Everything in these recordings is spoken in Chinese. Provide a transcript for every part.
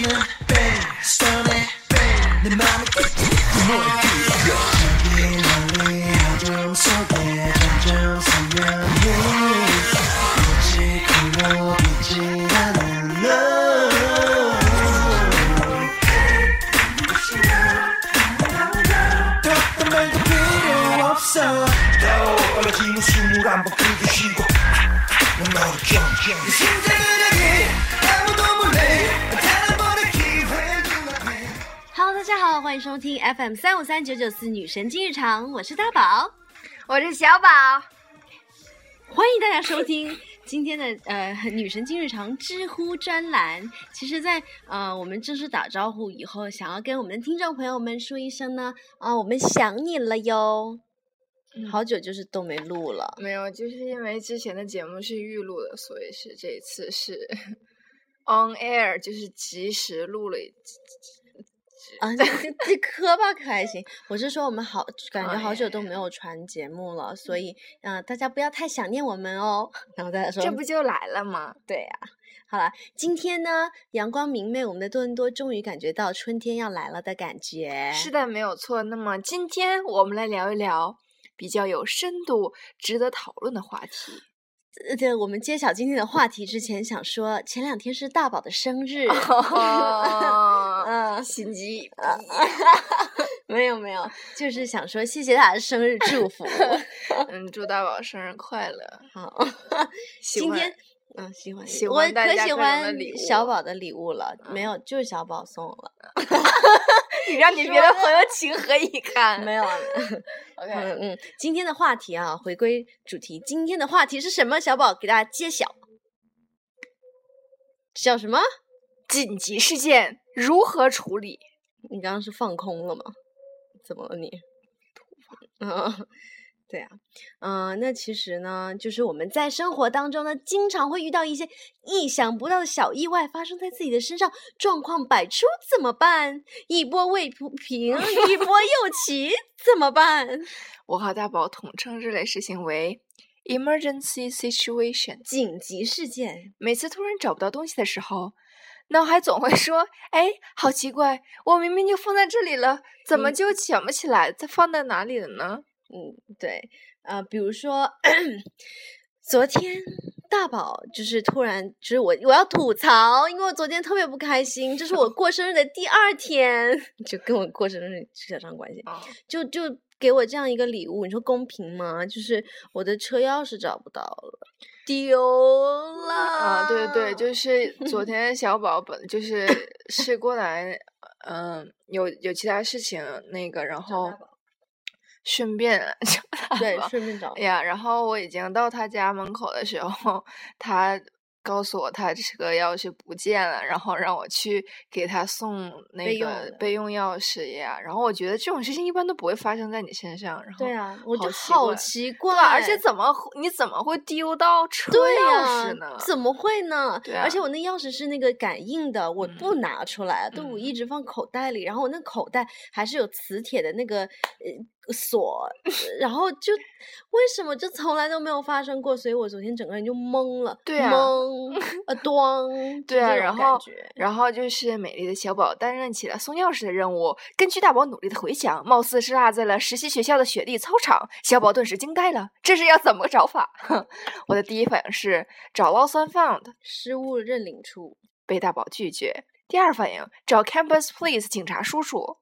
멈추는 벨소리 내 맘이 노래 뛰어 여기 어둠 속에 점점 선명해 굳이 걸로 비지 않은 너 없어 더 빨라지는 숨을 한번 들이쉬고 너를 경쟁 欢迎收听 FM 三五三九九四女神经日常，我是大宝，我是小宝，欢迎大家收听 今天的呃女神经日常知乎专栏。其实在，呃我们正式打招呼以后，想要跟我们的听众朋友们说一声呢，啊、我们想你了哟，好久就是都没录了。没有，就是因为之前的节目是预录的，所以是这一次是 on air，就是及时录了一。啊，这这这磕吧可还行。我是说，我们好感觉哎好久都没有传节目了，所以嗯、呃大家不要太想念我们哦。然后大家说，这不就来了吗？对呀、好了，今天呢，阳光明媚，我们的多伦多终于感觉到春天要来了的感觉。是的，没有错。那么今天我们来聊一聊比较有深度、值得讨论的话题。呃，对，我们揭晓今天的话题之前，想说前两天是大宝的生日。哦，嗯，心机。没有没有，就是想说谢谢他的生日祝福。嗯，祝大宝生日快乐！好，喜欢今天嗯喜欢喜欢我可喜欢小宝的礼物了，没有就是小宝送了，你让你别的朋友情何以 堪？没有啊。OK，嗯嗯，今天的话题啊，回归主题，今天的话题是什么？小宝给大家揭晓，叫什么？紧急事件如何处理？你刚刚是放空了吗？怎么了你？嗯，对啊，嗯、那其实呢，就是我们在生活当中呢，经常会遇到一些意想不到的小意外发生在自己的身上，状况百出，怎么办？一波未平，一波又起，怎么办？我和大宝统称这类事情为 emergency situation。紧急事件，每次突然找不到东西的时候，脑海总会说：“哎，好奇怪，我明明就放在这里了，怎么嗯就想不起来它放在哪里了呢嗯，对，呃，比如说昨天大宝就是突然，就是我我要吐槽，因为我昨天特别不开心，这是我过生日的第二天，就跟我过生日扯上关系，？”啊，就就给我这样一个礼物，你说公平吗？就是我的车钥匙找不到了，丢了啊，对对，就是昨 天小宝本就是是过来，嗯，有有其他事情那个，然后 顺便找大对，顺便找哎呀，然后我已经到他家门口的时候，他告诉我他车钥匙不见了，然后让我去给他送那个备用钥匙呀。然后我觉得这种事情一般都不会发生在你身上，然后对啊，我就好奇怪而且怎么会你怎么会丢到车对钥呀、匙呢？怎么会呢？对而且啊我那钥匙是那个感应的，我不嗯拿出来，都我嗯一直放口袋里。然后我那口袋还是有磁铁的那个呃锁，呃然后就为什么就从来都没有发生过？所以我昨天整个人就懵了，对啊懵，呃，咣，就对啊，然后然后就是美丽的小宝担任起了送钥匙的任务。根据大宝努力的回想，貌似是落在了实习学校的雪地操场。小宝顿时惊呆了，这是要怎么找法？哼，我的第一反应是找 lost and found，失物认领处，被大宝拒绝。第二反应找 campus police 警察叔叔，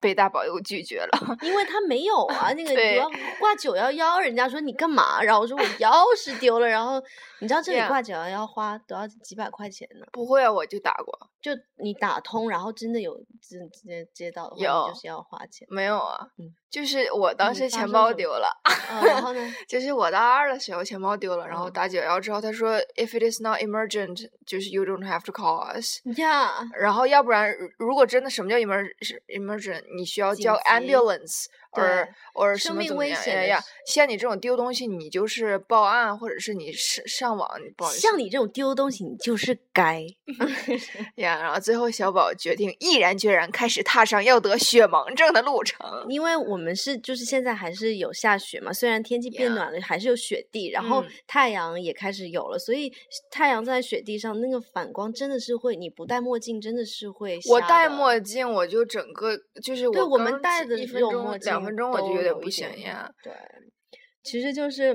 被大宝又拒绝了。因为他没有啊，那个你要挂九幺幺，人家说你干嘛？然后我说我钥匙丢了，然后你知道这里挂九幺幺花都要几百块钱呢。不会啊，我就打过，就你打通，然后真的有直直接接到的话，就是要花钱。没有啊，嗯就是我当时钱包丢了。嗯，然后呢？就是我大二的时候钱包丢了，然后嗯打九幺幺之后，他说 if it is not emergent，就是 you don't have to call us。呀，然后要不然如如果真的什么叫 emer emergent，你需要紧叫 ambulance，或对者或者什生命么怎么样危险呀呀？像你这种丢东西，你就是报案，或者是你上上网，你不好意思像你这种丢东西，你就是该。呀呀，然后最后小宝决定毅然决然开始踏上要得雪盲症的路程。因为我们是就是现在还是有下雪嘛，虽然天气变暖了，还是有雪地，然后嗯太阳也开始有了，所以太阳在雪地上那个反光真的是会，你不戴墨镜真的是会我戴墨镜，我就整个就是对我们刚戴的一分钟这种墨镜两分钟我就有点不行呀。对，其实就是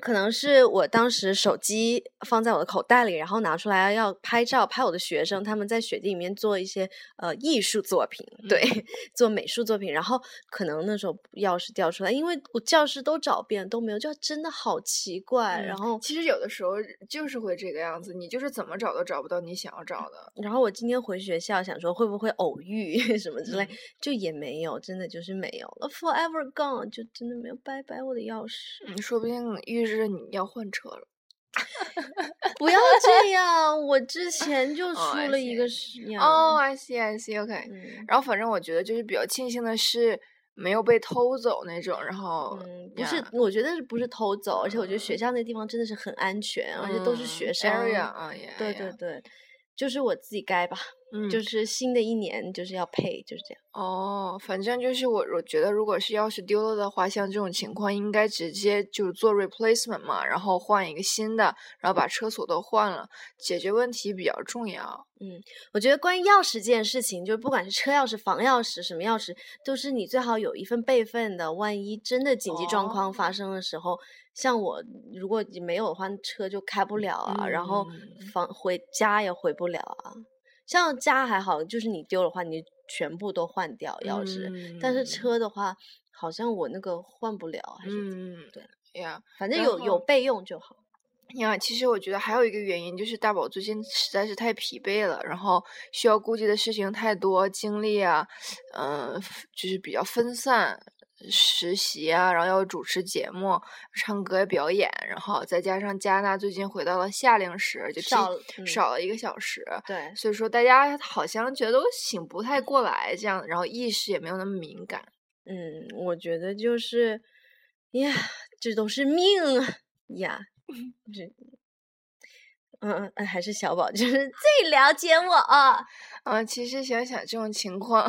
可能是我当时手机放在我的口袋里，然后拿出来要拍照，拍我的学生他们在雪地里面做一些呃艺术作品，对，做美术作品，然后可能那时候钥匙掉出来，因为我教室都找遍都没有，就真的好奇怪。然嗯后，其实有的时候就是会这个样子，你就是怎么找都找不到你想要找的。然后我今天回学校想说会不会偶遇 什么之类，嗯就也没有，真的就是没有了，forever gone，就真的没有，拜拜我的钥匙。嗯，说不定预示着你要换车了。不要这样，我之 前就哦出了一个呀。哦、i see, I see, OK。嗯然后反正我觉得就是比较庆幸的是没有被偷走那种，然后嗯，不是，我觉得是不是偷走，而且我觉得学校那地方真的是很安全，而且都是嗯学生。area 对对对，就是我自己该吧，嗯，就是新的一年就是要配，就是这样。哦，反正就是我，我觉得如果是钥匙丢了的话，像这种情况应该直接就是做 replacement 嘛，然后换一个新的，然后把车锁都换了，解决问题比较重要。嗯我觉得关于钥匙这件事情，就是不管是车钥匙、房钥匙、什么钥匙，都是你最好有一份备份的。万一真的紧急状况发哦生的时候，像我如果没有的话，车就开不了啊，然后嗯房回家也回不了啊。像家还好，就是你丢的话，你全部都换掉钥匙。但是嗯车的话，好像我那个换不了，还是怎么嗯，对呀反正有有备用就好。呀，其实我觉得还有一个原因就是大宝最近实在是太疲惫了，然后需要顾及的事情太多，精力啊，嗯、就是比较分散。实习啊，然后要主持节目、唱歌、表演，然后再加上加拿大最近回到了夏令时，就少少了一个小时，对，所以说大家好像觉得都醒不太过来，这样，然后意识也没有那么敏感。嗯，我觉得就是呀，这都是命啊呀，这。嗯，嗯还是小宝就是 最了解我啊。嗯，其实想想这种情况，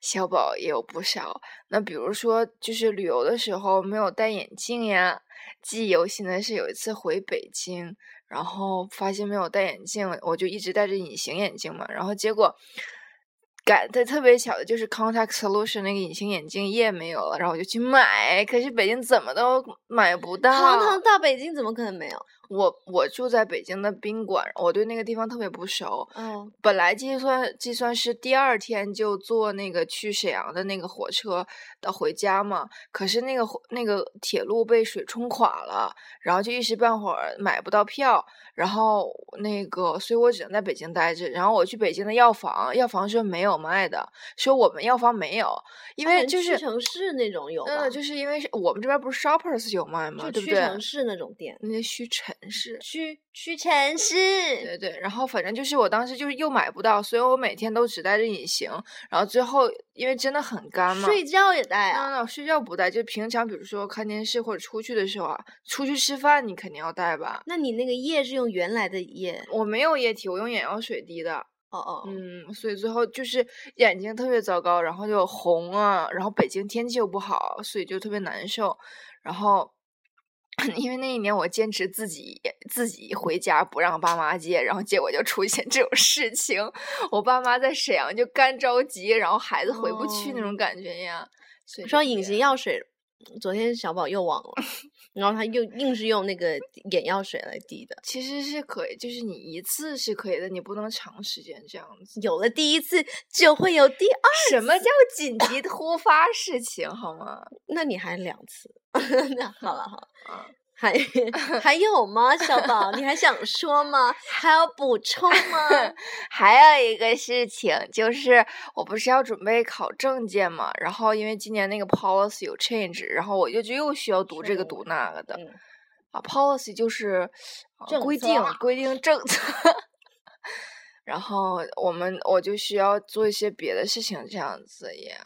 小宝也有不少。那比如说，就是旅游的时候没有戴眼镜呀。记忆犹新的是有一次回北京，然后发现没有戴眼镜，我就一直戴着隐形眼镜嘛。然后结果赶的特别巧的就是 Contact Solution 那个隐形眼镜液没有了，然后我就去买，可是北京怎么都买不到。堂堂大北京怎么可能没有？我我住在北京的宾馆，我对那个地方特别不熟。嗯，本来计算计算是第二天就坐那个去沈阳的那个火车到回家嘛，可是那个火那个铁路被水冲垮了，然后就一时半会儿买不到票，然后那个所以我只能在北京待着。然后我去北京的药房，药房说没有卖的，说我们药房没有，因为就是屈臣氏那种有，嗯，就是因为我们这边不是 Shoppers 有卖吗？就对不对？屈臣氏那种店，那些屈臣氏。屈屈臣氏。对对，然后反正就是我当时就是又买不到，所以我每天都只戴着隐形，然后最后因为真的很干嘛，睡觉也戴啊？那那睡觉不戴，就平常比如说看电视或者出去的时候啊，出去吃饭你肯定要戴吧。那你那个液是用原来的液？我没有液体，我用眼药水滴的，哦哦，嗯，所以最后就是眼睛特别糟糕，然后就红啊，然后北京天气又不好，所以就特别难受，然后。因为那一年我坚持自己自己回家不让爸妈接，然后结果就出现这种事情。我爸妈在沈阳就干着急，然后孩子回不去那种感觉呀。所以说隐形药水，昨天小宝又忘了，然后他又硬是用那个眼药水来滴的。其实是可以，就是你一次是可以的，你不能长时间这样子。有了第一次，就会有第二。什么叫紧急 突发事情，好吗？那你还两次？那好了好了，啊，还 还有吗？小宝，你还想说吗？还要补充吗？还有一个事情就是，我不是要准备考证件嘛，然后因为今年那个 policy 有 change，然后我就就又需要读这个读那个的。嗯啊，policy 就是、规定规定政策，然后我们我就需要做一些别的事情，这样子呀。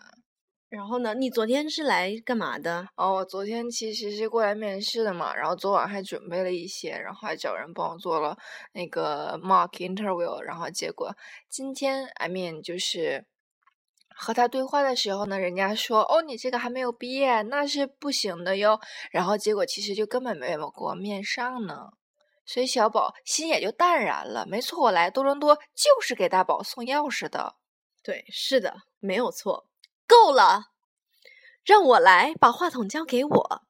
然后呢？你昨天是来干嘛的？哦，我昨天其实是过来面试的嘛，然后昨晚还准备了一些，然后还找人帮我做了那个 mock interview，然后结果今天 I mean 就是和他对话的时候呢，人家说哦你这个还没有毕业，那是不行的哟。然后结果其实就根本没有给我面上呢，所以小宝心也就淡然了。没错，我来多伦多就是给大宝送钥匙的。对，是的，没有错。够了，让我来把话筒交给我。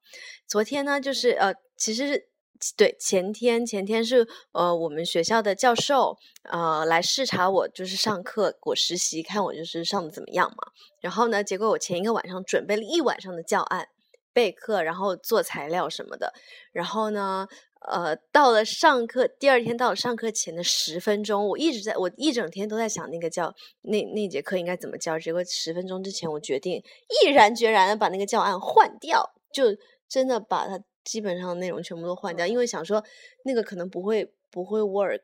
昨天呢，就是呃，其实是对前天，前天是呃，我们学校的教授呃来视察我，就是上课我实习，看我就是上的怎么样嘛。然后呢，结果我前一个晚上准备了一晚上的教案备课，然后做材料什么的。然后呢。呃，到了上课第二天，到了上课前的十分钟，我一直在我一整天都在想那个教那那节课应该怎么教。结果十分钟之前，我决定毅然决然的把那个教案换掉，就真的把它基本上内容全部都换掉，因为想说那个可能不会不会 work，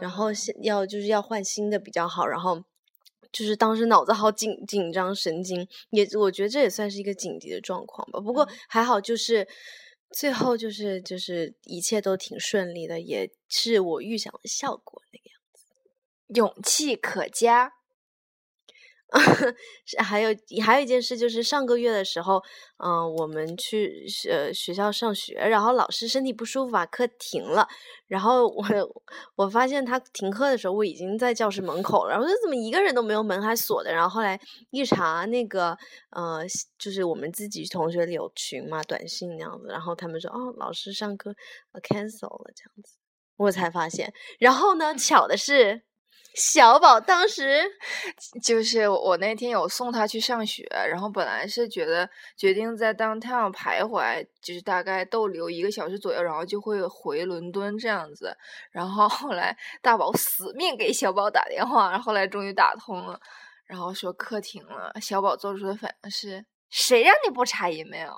然后要就是要换新的比较好。然后就是当时脑子好紧紧张神经，也我觉得这也算是一个紧急的状况吧。不过还好就是。最后就是就是一切都挺顺利的，也是我预想的效果那个样子，勇气可嘉。还有还有一件事，就是上个月的时候，嗯，我们去呃学校上学，然后老师身体不舒服，把课停了。然后我 我发现他停课的时候，我已经在教室门口了。然后说怎么一个人都没有，门还锁的。然后后来一查，那个呃，就是我们自己同学里有群嘛，短信那样子。然后他们说，哦，老师上课 cancel 了这样子，我才发现。然后呢，巧的是。小宝当时就是我那天有送他去上学，然后本来是觉得决定在 downtown 徘徊，就是大概逗留一个小时左右，然后就会回伦敦这样子。然后后来大宝死命给小宝打电话，然后后来终于打通了，然后说课停了。小宝做出的反应是：谁让你不查 email？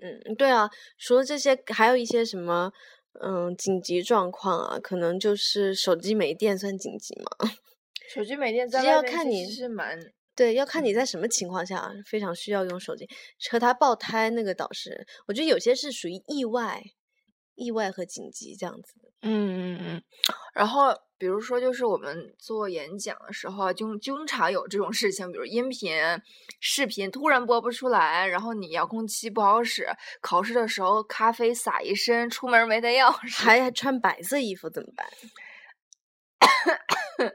嗯，对啊，除了这些，还有一些什么？嗯，紧急状况啊，可能就是手机没电算紧急吗？手机没电，在要看你是蛮对，要看你在什么情况下非常需要用手机。和他爆胎那个导师，我觉得有些是属于意外、意外和紧急这样子。嗯嗯嗯，然后。比如说，就是我们做演讲的时候，就经常有这种事情，比如音频、视频突然播不出来，然后你遥控器不好使，考试的时候咖啡洒一身，出门没带钥匙，还穿白色衣服怎么办？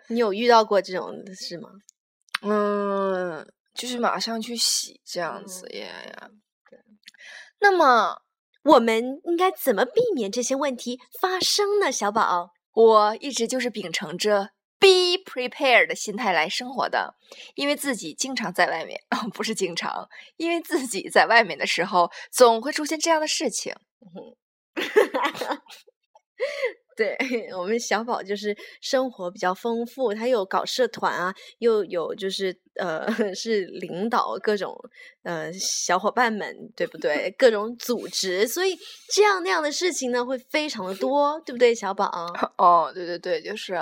你有遇到过这种事吗？嗯，就是马上去洗这样子呀呀。那么，我们应该怎么避免这些问题发生呢？小宝。我一直就是秉承着 be prepared 的心态来生活的，因为自己经常在外面，不是经常，因为自己在外面的时候，总会出现这样的事情。对 我们小宝就是生活比较丰富，他又搞社团啊，又有就是呃 是领导各种呃小伙伴们，对不对？各种组织，所以这样那样的事情呢会非常的多，对不对，小宝？哦，对对对，就是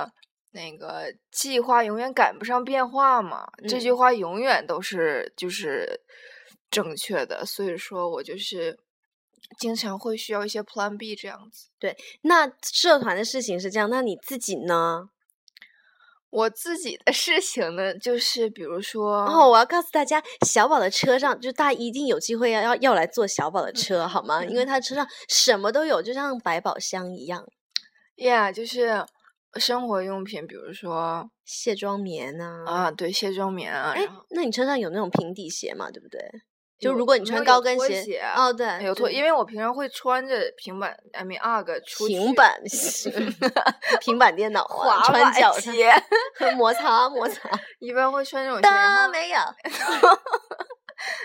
那个计划永远赶不上变化嘛，这句话永远都是就是正确的，所以说我就是。经常会需要一些 Plan B 这样子。对，那社团的事情是这样，那你自己呢？我自己的事情呢，就是比如说，哦，我要告诉大家，小宝的车上，就大家一定有机会要要要来坐小宝的车，好吗？因为 他车上什么都有，就像百宝箱一样。Yeah，就是生活用品，比如说卸妆棉啊。啊，对，卸妆棉啊。哎，那你车上有那种平底鞋嘛？对不对？就如果你穿高跟鞋，哦，对，有拖，因为我平常会穿着平板，I mean UGG 出平板 平板电脑滑穿脚鞋，摩擦摩擦，一般会穿这种鞋。没有，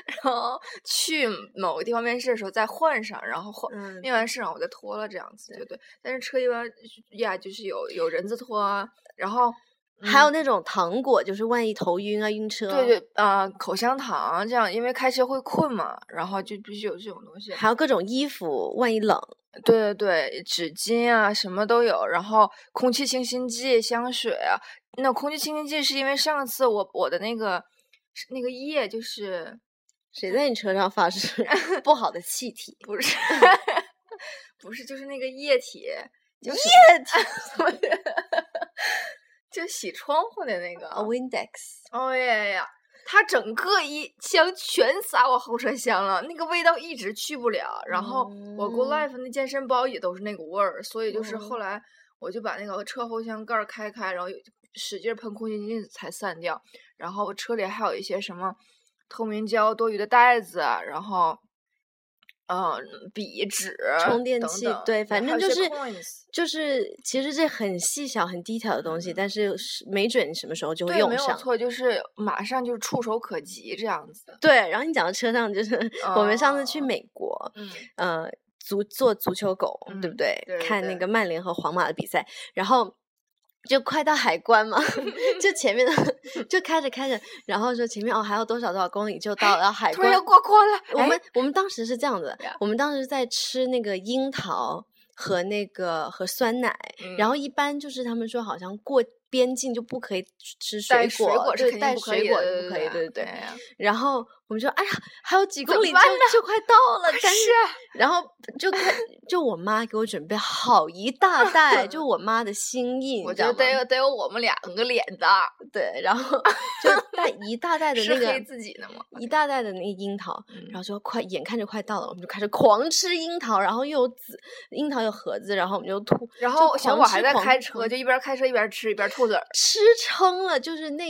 然后去某个地方面试的时候再换上，然后换面完试然后我再脱了这样子，对对。但是车一般呀，就是有有人字拖，然后。还有那种糖果，就是万一头晕啊、晕车。对对，啊，口香糖这样，因为开车会困嘛，然后就必须有这种东西。还有各种衣服，万一冷。对对对，纸巾啊，什么都有。然后空气清新剂、香水啊。那空气清新剂是因为上次我我的那个那个液就是谁在你车上发 射不好的气体？不是，不是，就是那个液体，液 体就洗窗户的那个。啊，Windex。哦呀呀，它整个一箱全撒我后车厢了，那个味道一直去不了。然后我 Go 嗯 Life 那健身包也都是那股味儿，所以就是后哦来我就把那个车后箱盖儿开开，然后使劲喷空气净才散掉。然后车里还有一些什么透明胶、多余的袋子，然后。嗯，笔、纸、充电器，等等对，反正就是就是，其实这很细小、很低调的东西，但是是没准你什么时候就会对，用上。没有错，就是马上就是触手可及这样子。对，然后你讲到车上，就是 我们上次去哦美国，嗯，呃，足做足球狗，对不嗯对？对对对看那个曼联和皇马的比赛，然后就快到海关嘛，就前面的就开着开着，然后说前面哦还有多少多少公里就到了海关突然要，过关了，哎我们我们当时是这样子，我们当时在吃那个樱桃和那个和酸奶，然嗯后一般就是他们说好像过边境就不可以吃水果，水果是对带肯定不可以水果的是不可以，对对。对然后我们说，哎呀，还有几公里就就快到了，但是啊然后就开就我妈给我准备好一大袋，就我妈的心意，我觉得得有得有我们两个脸的，对，然后 就带一大袋的那个黑自己的吗？一大袋的那个樱桃，嗯然后就快眼看着快到了，我们就开始狂吃樱桃，然后又有籽樱桃有盒子，然后我们就吐，然后小伙还在开车，就一边开车一边吃一边吐籽儿，吃撑了，就是那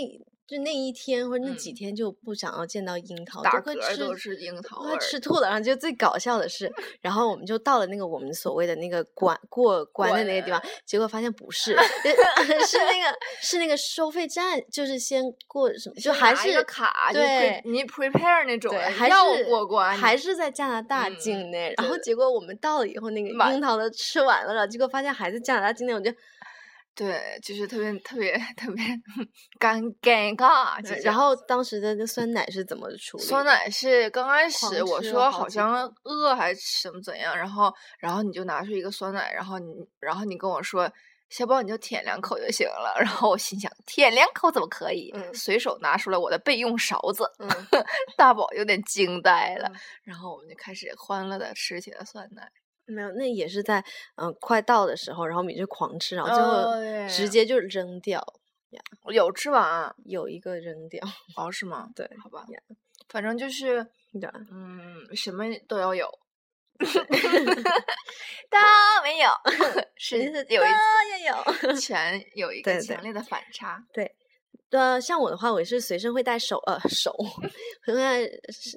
就那一天或者那嗯几天就不想要见到樱桃，打都快吃嗝都是樱桃快。吃吐了。然后就最搞笑的是，然后我们就到了那个我们所谓的那个关过关的那个地方，结果发现不是，是那个 是那个收费站，就是先过什么，就还是卡，就对你 prepare 那种还要是过关，还是在加拿大嗯境内。然后结果我们到了以后，那个樱桃都吃完了，然后结果发现还在加拿大境内，我就对，就是特别特别特别尴尴尬。然后当时的那酸奶是怎么处理？酸奶是刚开始我说好像饿还是怎么怎样，然后然后你就拿出一个酸奶，然后你然后你跟我说。小宝，你就舔两口就行了。然后我心想，舔两口怎么可以？嗯随手拿出了我的备用勺子，嗯 大宝有点惊呆了。嗯然后我们就开始欢乐的吃起了酸奶。没有，那也是在嗯、呃快到的时候，然后我们就狂吃，然后最后直接就扔掉，有吃完啊？有一个扔掉。哦，是吗？对，好吧呀，反正就是对，嗯，什么都要有，都没有，是有一也有。全有一对对个强烈的反差。呃，像我的话，我也是随身会带手呃手，会带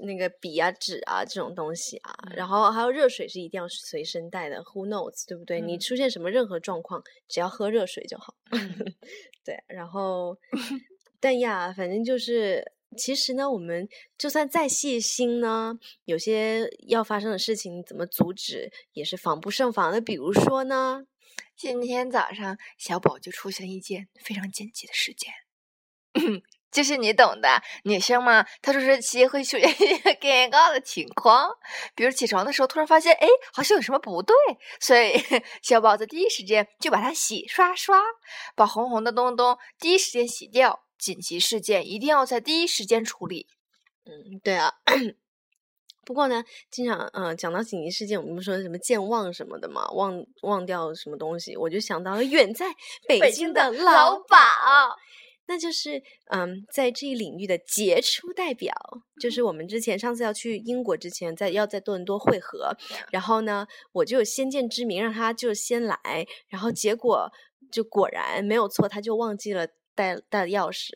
那个笔啊、纸啊这种东西啊，然后还有热水是一定要随身带的，Who knows，对不对？你嗯出现什么任何状况，只要喝热水就好。嗯 对，然后但呀，反正就是，其实呢，我们就算再细心呢，有些要发生的事情，怎么阻止也是防不胜防的。比如说呢，今天早上，小宝就出现了一件非常紧急的事件，就是你懂的，女生嘛，特殊时期会出现一些尴尬的情况，比如起床的时候突然发现，哎，好像有什么不对，所以 小宝在第一时间就把它洗刷刷，把红红的东东第一时间洗掉。紧急事件一定要在第一时间处理。嗯，对啊。不过呢，经常嗯、呃讲到紧急事件，我们不说什么健忘什么的嘛，忘忘掉什么东西，我就想到了远在北北京京的老老鸨鸨，那就是嗯，在这一领域的杰出代表，就是我们之前上次要去英国之前，在要在多伦多会合，然后呢，我就有先见之明，让他就先来，然后结果就果然没有错，他就忘记了带带钥匙。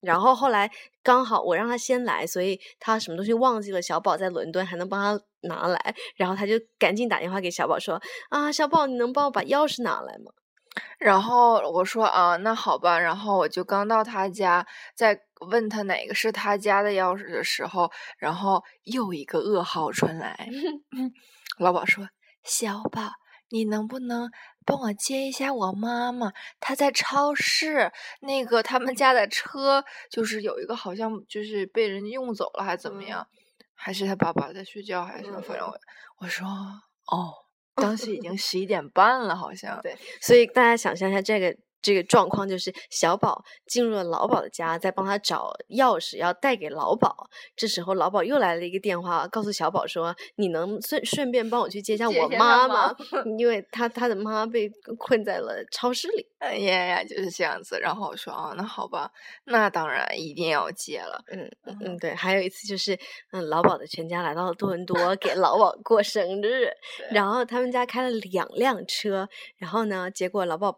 然后后来刚好我让他先来，所以他什么东西忘记了，小宝在伦敦还能帮他拿来，然后他就赶紧打电话给小宝说：“啊，小宝，你能帮我把钥匙拿来吗然后我说啊，那好吧。然后我就刚到他家，在问他哪个是他家的钥匙的时候，然后又一个噩耗传来。老鸨说：“小宝，你能不能帮我接一下我妈妈？她在超市，那个他们家的车就是有一个好像就是被人用走了，还是怎么嗯样？还是他爸爸在睡觉，还是什么？嗯反正我我说哦。”当时已经十一点半了，好像。对，所以大家想象一下，这个这个状况就是小宝进入了老鸨的家，在帮他找钥匙，要带给老鸨。这时候老鸨又来了一个电话，告诉小宝说：“你能顺顺便帮我去接一下我妈妈吗，因为他他的妈被困在了超市里。哎呀呀，就是这样子。然后我说啊，那好吧，那当然一定要接了。嗯嗯嗯，对。还有一次就是，嗯，老鸨的全家来到了多伦多给老鸨过生日，然后他们家开了两辆车，然后呢，结果老鸨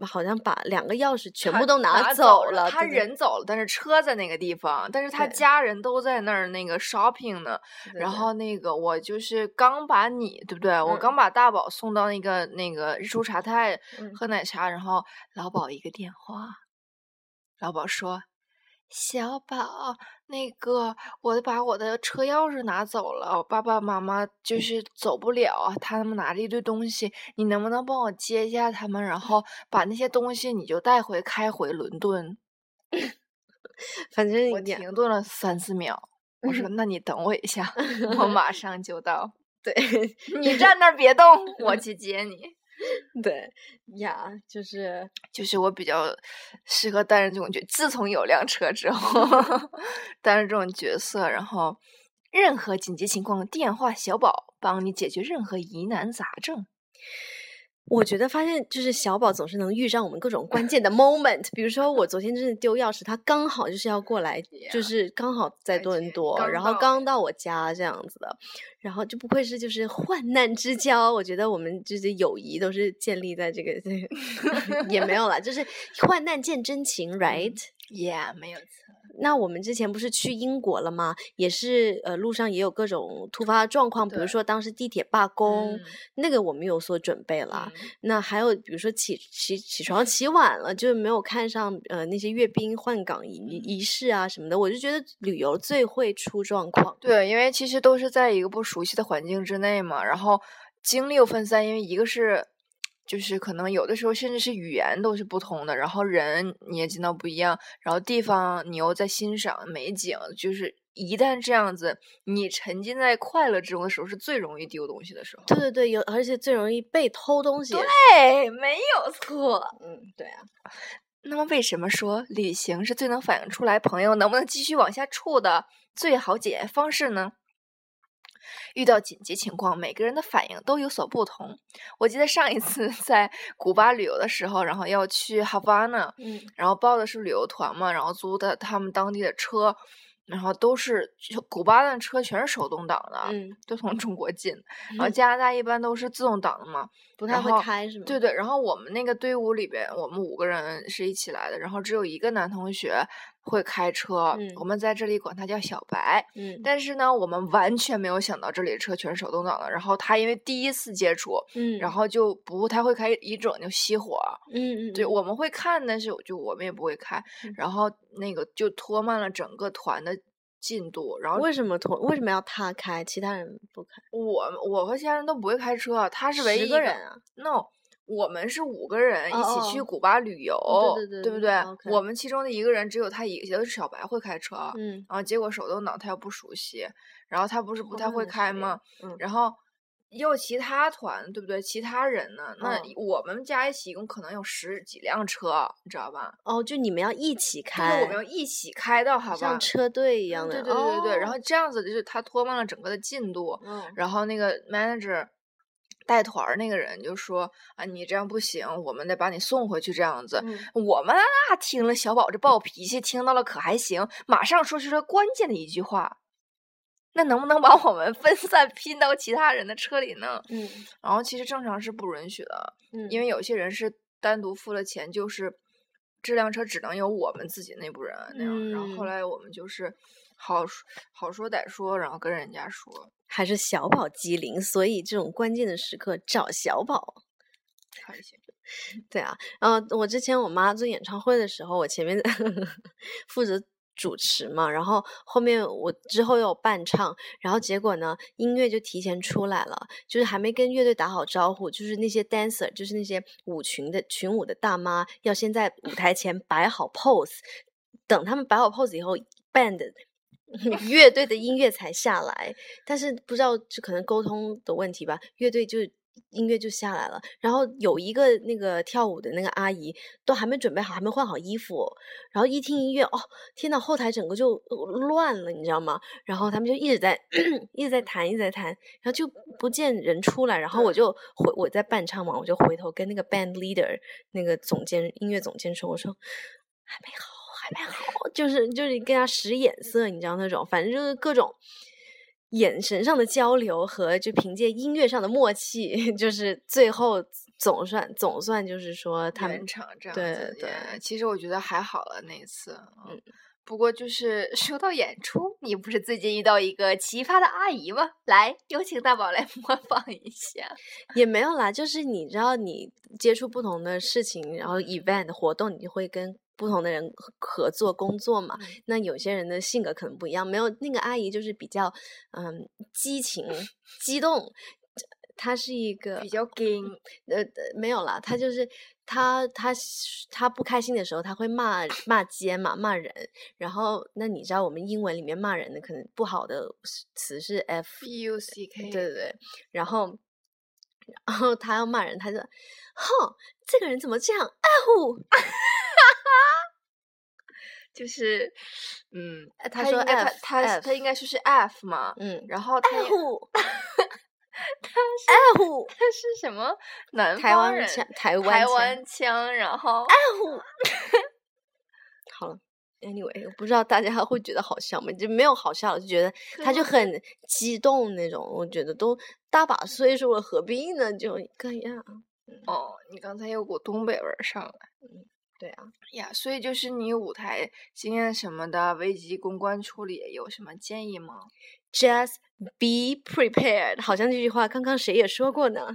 好像把两个钥匙全部都拿走了，他人走了，但是车在那个地方，但是他家人都在那儿那个 shopping 呢。然后那个我就是刚把你对不对？我嗯刚把大宝送到那个那个日出茶太嗯喝奶茶，然后老宝一个电话，老宝说：“小宝，那个我把我的车钥匙拿走了，我爸爸妈妈就是走不了啊，他们拿着一堆东西，你能不能帮我接一下他们，然后 把那些东西你就带回开回伦敦？” 反正我停顿了三四秒，我说：“那你等我一下，我马上就到。对你站那儿别动，我去接你。”对呀，就是就是我比较适合担任这种角，自从有辆车之后，担任这种角色，然后任何紧急情况，电话小宝帮你解决任何疑难杂症。我觉得发现就是小宝总是能遇上我们各种关键的 moment，比如说我昨天真的丢钥匙，他刚好就是要过来，就 是刚好在多伦多，然后刚到我家这样子的，然后就不愧是就是患难之交，我觉得我们就是友谊都是建立在这个这 个也没有啦，就是患难见真情，right？Yeah，没有错。那我们之前不是去英国了吗？也是呃，路上也有各种突发状况，比如说当时地铁罢工，嗯那个我们有所准备了。嗯那还有比如说起起起床起晚了，就是没有看上呃那些阅兵换岗仪仪式啊什么的，我就觉得旅游最会出状况。对，因为其实都是在一个不熟悉的环境之内嘛，然后精力又分散，因为一个是。就是可能有的时候甚至是语言都是不同的，然后人你也见到不一样，然后地方你又在欣赏美景，就是一旦这样子，你沉浸在快乐之中的时候，是最容易丢东西的时候。对对对，有而且最容易被偷东西。对，没有错。嗯，对啊，那么为什么说旅行是最能反映出来朋友能不能继续往下处的最好检验方式呢？遇到紧急情况，每个人的反应都有所不同。我记得上一次在古巴旅游的时候，然后要去哈瓦那，嗯然后报的是旅游团嘛，然后租的他们当地的车，然后都是古巴的车全是手动挡的，嗯，都从中国进。然后加拿大一般都是自动挡的嘛，不太会开是吗？对对，然后我们那个队伍里边，我们五个人是一起来的，然后只有一个男同学会开车，嗯我们在这里管他叫小白。嗯但是呢，我们完全没有想到这里的车全是手动挡的。然后他因为第一次接触，嗯，然后就不太会开，一整就熄火。嗯嗯，对，嗯我们会看，但是就我们也不会开。嗯然后那个就拖慢了整个团的进度。然后为什么拖？为什么要他开，其他人不开？我我和其他人都不会开车，他是唯一十一个人啊？No，我们是五个人一起去古巴旅游，对对对对不对我们其中的一个人只有他一个，也就是小白会开车，嗯，然后结果手动挡他又不熟悉，然后他不是不太会开吗？嗯然后也有其他团，对不对？其他人呢？那嗯我们加一起一共可能有十几辆车，你知道吧？哦，就你们要一起就是开，我们要一起开到好吧像？车队一样的，对对对对对，然哦后这样子就是他拖慢了整个的进度，嗯然后那个 manager 带团儿那个人就说啊，你这样不行，我们得把你送回去这样子。嗯我们啊，听了小宝这暴脾气，听到了可还行，马上说出了关键的一句话。那能不能把我们分散拼到其他人的车里呢？嗯然后其实正常是不允许的，嗯，因为有些人是单独付了钱，就是这辆车只能有我们自己内部人那样。然后后嗯来我们就是好好说歹说，然后跟人家说，还是小宝机灵，所以这种关键的时刻找小宝。对啊，然后我之前我妈做演唱会的时候，我前面 负责主持嘛，然后后面我之后又有伴唱，然后结果呢，音乐就提前出来了，就是还没跟乐队打好招呼，就是那些 dancer，就是那些舞群的群舞的大妈，要先在舞台前摆好 pose，等他们摆好 pose 以后，band 乐队的音乐才下来，但是不知道就可能沟通的问题吧，乐队就音乐就下来了，然后有一个那个跳舞的那个阿姨都还没准备好，还没换好衣服，然后一听音乐，哦，天呐，后台整个就乱了，你知道吗？然后他们就一直在 一直在弹，一直在弹，然后就不见人出来，然后我就回我在伴唱嘛，我就回头跟那个 band leader 那个总监音乐总监说，我说还没好，还没好，就是就是跟他使眼色，你知道那种，反正就是各种。眼神上的交流和就凭借音乐上的默契，就是最后总算总算就是说他们场这样对子对也其实我觉得还好了那一次，嗯。不过就是说到演出，你不是最近遇到一个奇葩的阿姨吗？来，有请大宝来模仿一下。也没有啦，就是你知道你接触不同的事情，然后 event 活动，你就会跟不同的人合合作工作嘛。那有些人的性格可能不一样，没有那个阿姨就是比较嗯激情激动，她是一个比较硬，呃呃没有啦，她就是她她她不开心的时候，她会骂骂街嘛，骂人。然后那你知道我们英文里面骂人的可能不好的词是 f U C K，对对对，然后，然后他要骂人，他就，哼，这个人怎么这样？哎呼，就是，嗯，他说 F，他他 F 他应该说是 F 嘛，嗯，然后他也哎 呼，他是哎呼，他是什么南台方人湾腔，台湾台腔湾腔，然后哎呼，好了。Anyway，我不知道大家会觉得好笑吗？就没有好笑，就觉得他就很激动那种。我觉得都大把岁数了，何必呢？就这样。哦，你刚才有股东北味儿上来。对啊，呀，所以就是你舞台经验什么的，危机公关处理有什么建议吗？Just be prepared，好像这句话刚刚谁也说过呢？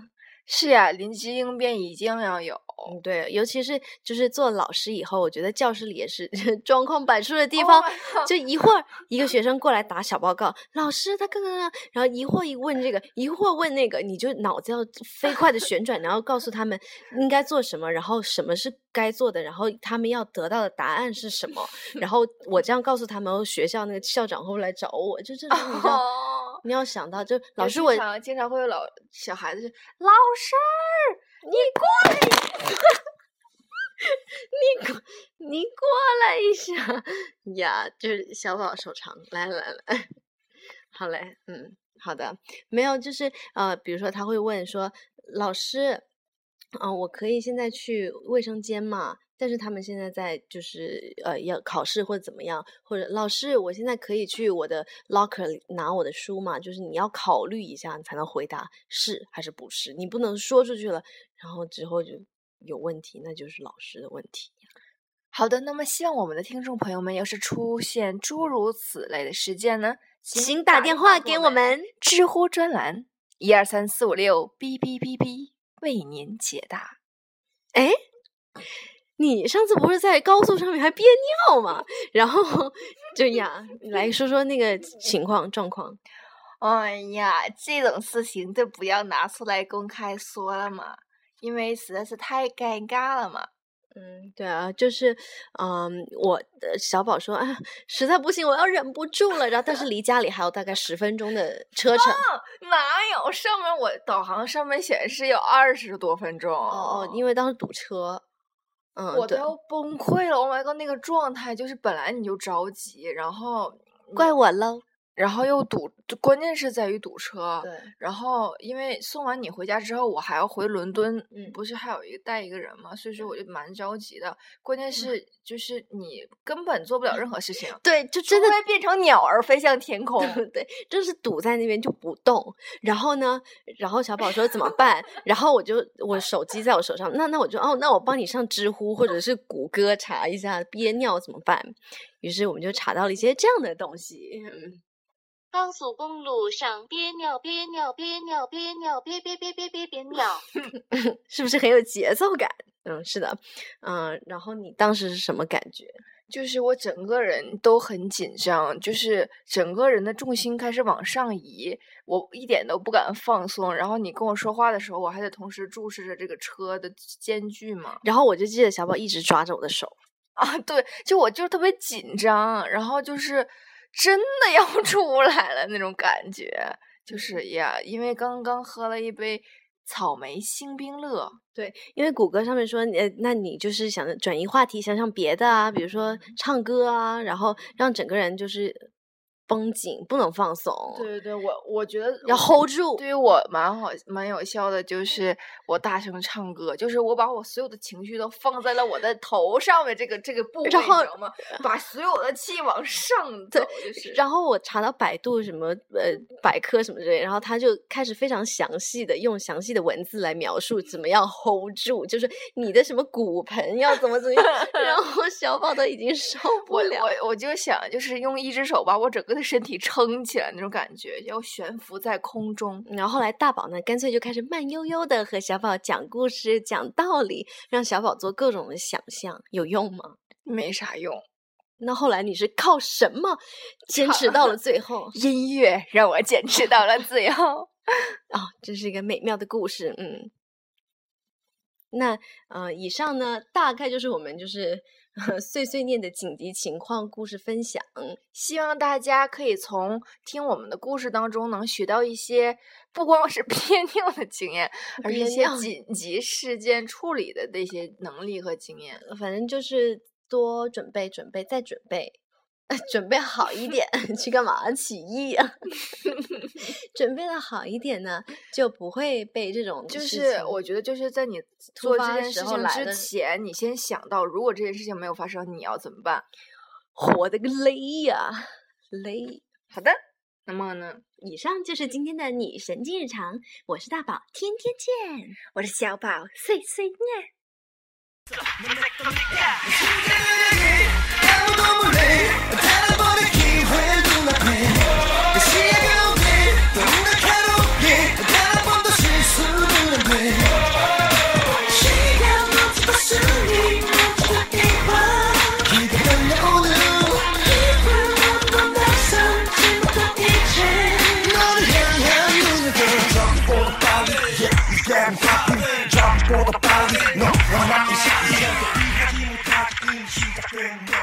是呀，临机应变一定要有。嗯，对，尤其是就是做老师以后，我觉得教室里也是 状况百出的地方。Oh 就一会儿一个学生过来打小报告，老师他刚刚，然后一会儿一问这个，一会儿问那个，你就脑子要飞快的旋转，然后告诉他们应该做什么，然后什么是该做的，然后他们要得到的答案是什么，然后我这样告诉他们，学校那个校长会不会来找我？就这种你知道，哦，你要想到，就老师我常经常会有老小孩子就老师儿，你过来。你过你过来一下呀，就是小宝手长，来来来，好嘞，嗯，好的，没有，就是呃，比如说他会问说，老师，啊、我可以现在去卫生间吗？但是他们现在在就是呃要考试或者怎么样，或者老师，我现在可以去我的 locker 里拿我的书吗？就是你要考虑一下，你才能回答是还是不是，你不能说出去了，然后之后就有问题，那就是老师的问题。好的，那么希望我们的听众朋友们，要是出现诸如此类的事件呢，请打电话给我们。知乎专栏一二三四五六哔哔哔哔为您解答。哎，你上次不是在高速上面还憋尿吗？然后就呀，来说说那个情况状况。哎呀，这种事情就不要拿出来公开说了嘛，因为实在是太尴尬了嘛。嗯，对啊，就是，嗯，我的小宝说，啊，实在不行，我要忍不住了。然后，但是离家里还有大概十分钟的车程。哪有上面我导航上面显示有二十多分钟？哦哦，因为当时堵车。嗯，我都要崩溃了！Oh my god，那个状态就是本来你就着急，然后怪我喽。然后又堵，就关键是在于堵车。对，然后因为送完你回家之后，我还要回伦敦，嗯不是还有一个带一个人吗，所以说我就蛮着急的。关键是就是你根本做不了任何事情，对，就真的变成鸟儿飞向天空。对，就是堵在那边就不动。然后呢，然后小宝说怎么办？然后我就我手机在我手上，那那我就哦，那我帮你上知乎或者是谷歌查一下憋尿怎么办。于是我们就查到了一些这样的东西。嗯高速公路上憋尿憋尿憋尿憋尿憋憋憋憋憋憋尿。是不是很有节奏感？嗯，是的，嗯，然后你当时是什么感觉？就是我整个人都很紧张，就是整个人的重心开始往上移，我一点都不敢放松。然后你跟我说话的时候，我还得同时注视着这个车的间距嘛。然后我就记得小宝一直抓着我的手，啊，对，就我就是特别紧张，然后就是真的要 出来了那种感觉，就是呀，因为刚刚喝了一杯草莓星冰乐。对，因为谷歌上面说，呃，那你就是想转移话题，想想别的啊，比如说唱歌啊，然后让整个人就是绷紧，不能放松，对对对，我我觉得要 hold 住。对于我蛮好蛮有效的，就是我大声唱歌，就是我把我所有的情绪都放在了我的头上面这个这个部位，然后？把所有的气往上 走，就是。然后我查到百度什么呃百科什么之类，然后他就开始非常详细的用详细的文字来描述怎么样 hold 住，就是你的什么骨盆要怎么怎么样，然后小宝都已经受不我了。我我就想，就是用一只手把我整个的身体撑起来那种感觉，要悬浮在空中。然后后来大宝呢，干脆就开始慢悠悠的和小宝讲故事、讲道理，让小宝做各种的想象，有用吗？没啥用，那后来你是靠什么坚持到了最后？音乐让我坚持到了最后。哦，这是一个美妙的故事，嗯。那呃，以上呢，大概就是我们就是 碎碎念的紧急情况故事分享。希望大家可以从听我们的故事当中，能学到一些不光是 憋尿的经验，而是一些紧急事件处理的那些能力和经验。反正就是多准备、准备再准备，准备好一点去干嘛？起义啊！准备的好一点呢，就不会被这种就是我觉得就是在你做这件事情之来的前，你先想到，如果这件事情没有发生，你要怎么办？活的个累呀、累。好的，那么呢，以上就是今天的女神经日常，我是大宝，天天见。我是小宝，碎碎念。 보다 빠른 너와 나의 사이 이야기 못하기 힘이 다